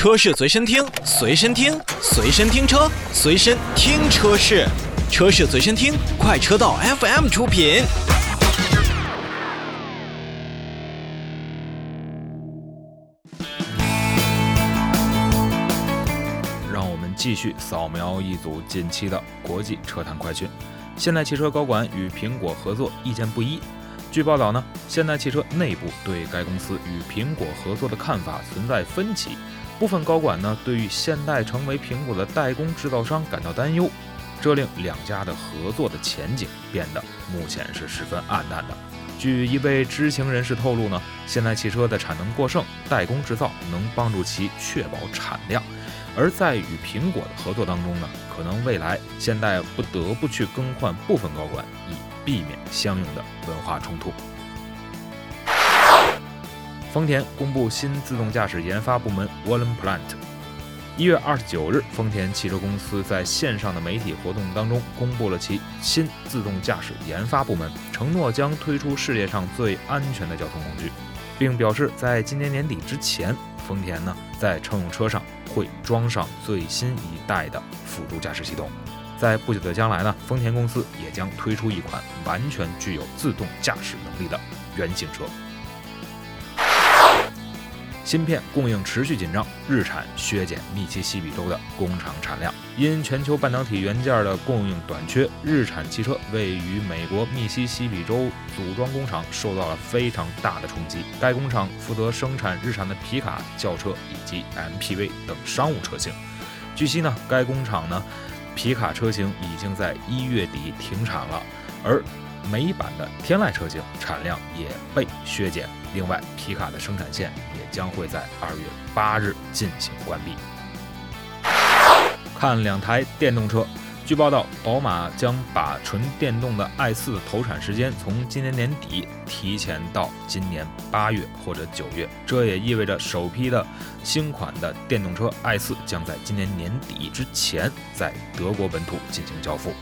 车市随身听，随身听，随身听车，随身听车市，车市随身听，快车道 FM 出品。让我们继续扫描一组近期的国际车坛快讯。现代汽车高管与苹果合作意见不一。据报道呢，现代汽车内部对该公司与苹果合作的看法存在分歧。部分高管呢，对于现代成为苹果的代工制造商感到担忧，这令两家的合作的前景变得目前是十分暗淡的。据一位知情人士透露呢，现代汽车的产能过剩，代工制造能帮助其确保产量，而在与苹果的合作当中呢，可能未来现代不得不去更换部分高管，以避免相应的文化冲突。丰田公布新自动驾驶研发部门 Wallen Plant。一月二十九日，丰田汽车公司在线上的媒体活动当中公布了其新自动驾驶研发部门，承诺将推出世界上最安全的交通工具，并表示在今年年底之前，丰田呢在乘用车上会装上最新一代的辅助驾驶系统。在不久的将来呢，丰田公司也将推出一款完全具有自动驾驶能力的原型车。芯片供应持续紧张，日产削减密西西比州的工厂产量。因全球半导体元件的供应短缺，日产汽车位于美国密西西比州组装工厂受到了非常大的冲击。该工厂负责生产日产的皮卡、轿车以及 MPV 等商务车型。据悉呢，该工厂呢，皮卡车型已经在一月底停产了，而美版的天籁车型产量也被削减。另外，皮卡的生产线也将会在二月八日进行关闭。看两台电动车，据报道，宝马将把纯电动的 i4 投产时间从今年年底提前到今年八月或者九月，这也意味着首批的新款的电动车 i4 将在今年年底之前在德国本土进行交付。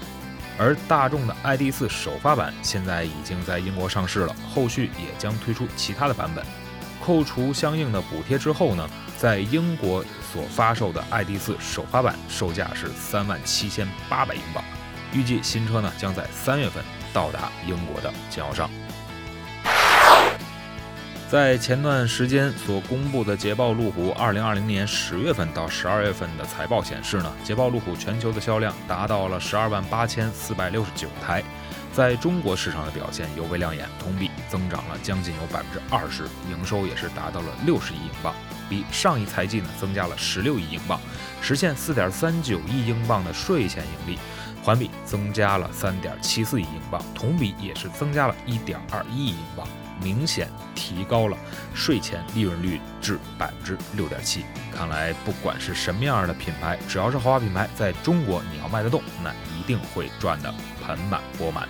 而大众的 ID.4 首发版现在已经在英国上市了，后续也将推出其他的版本。扣除相应的补贴之后呢，在英国所发售的 ID.4 首发版售价是三万七千八百英镑。预计新车呢将在三月份到达英国的经销商。在前段时间所公布的捷豹路虎2020年十月份到十二月份的财报显示呢，捷豹路虎全球的销量达到了十二万八千四百六十九台，在中国市场的表现尤为亮眼，同比增长了将近有百分之二十，营收也是达到了六十亿英镑，比上一财季呢增加了十六亿英镑，实现四点三九亿英镑的税前盈利，环比增加了三点七四亿英镑，同比也是增加了一点二一亿英镑。明显提高了税前利润率至百分之六点七。看来，不管是什么样的品牌，只要是豪华品牌，在中国你要卖得动，那一定会赚得盆满钵满。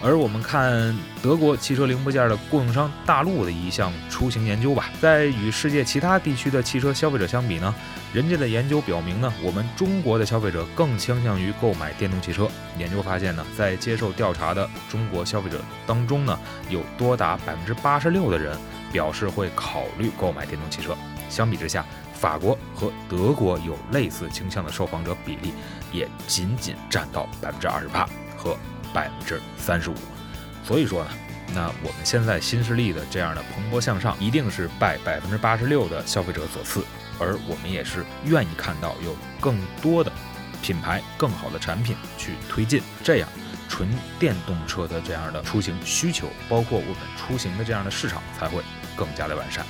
而我们看德国汽车零部件的供应商大陆的一项出行研究吧，在与世界其他地区的汽车消费者相比呢，人家的研究表明呢，我们中国的消费者更倾向于购买电动汽车。研究发现呢，在接受调查的中国消费者当中呢，有多达百分之八十六的人表示会考虑购买电动汽车。相比之下，法国和德国有类似倾向的受访者比例也仅仅占到百分之二十八和。百分之三十五，所以说呢，那我们现在新势力的这样的蓬勃向上，一定是拜百分之八十六的消费者所赐，而我们也是愿意看到有更多的品牌、更好的产品去推进，这样纯电动车的这样的出行需求，包括我们出行的这样的市场才会更加的完善。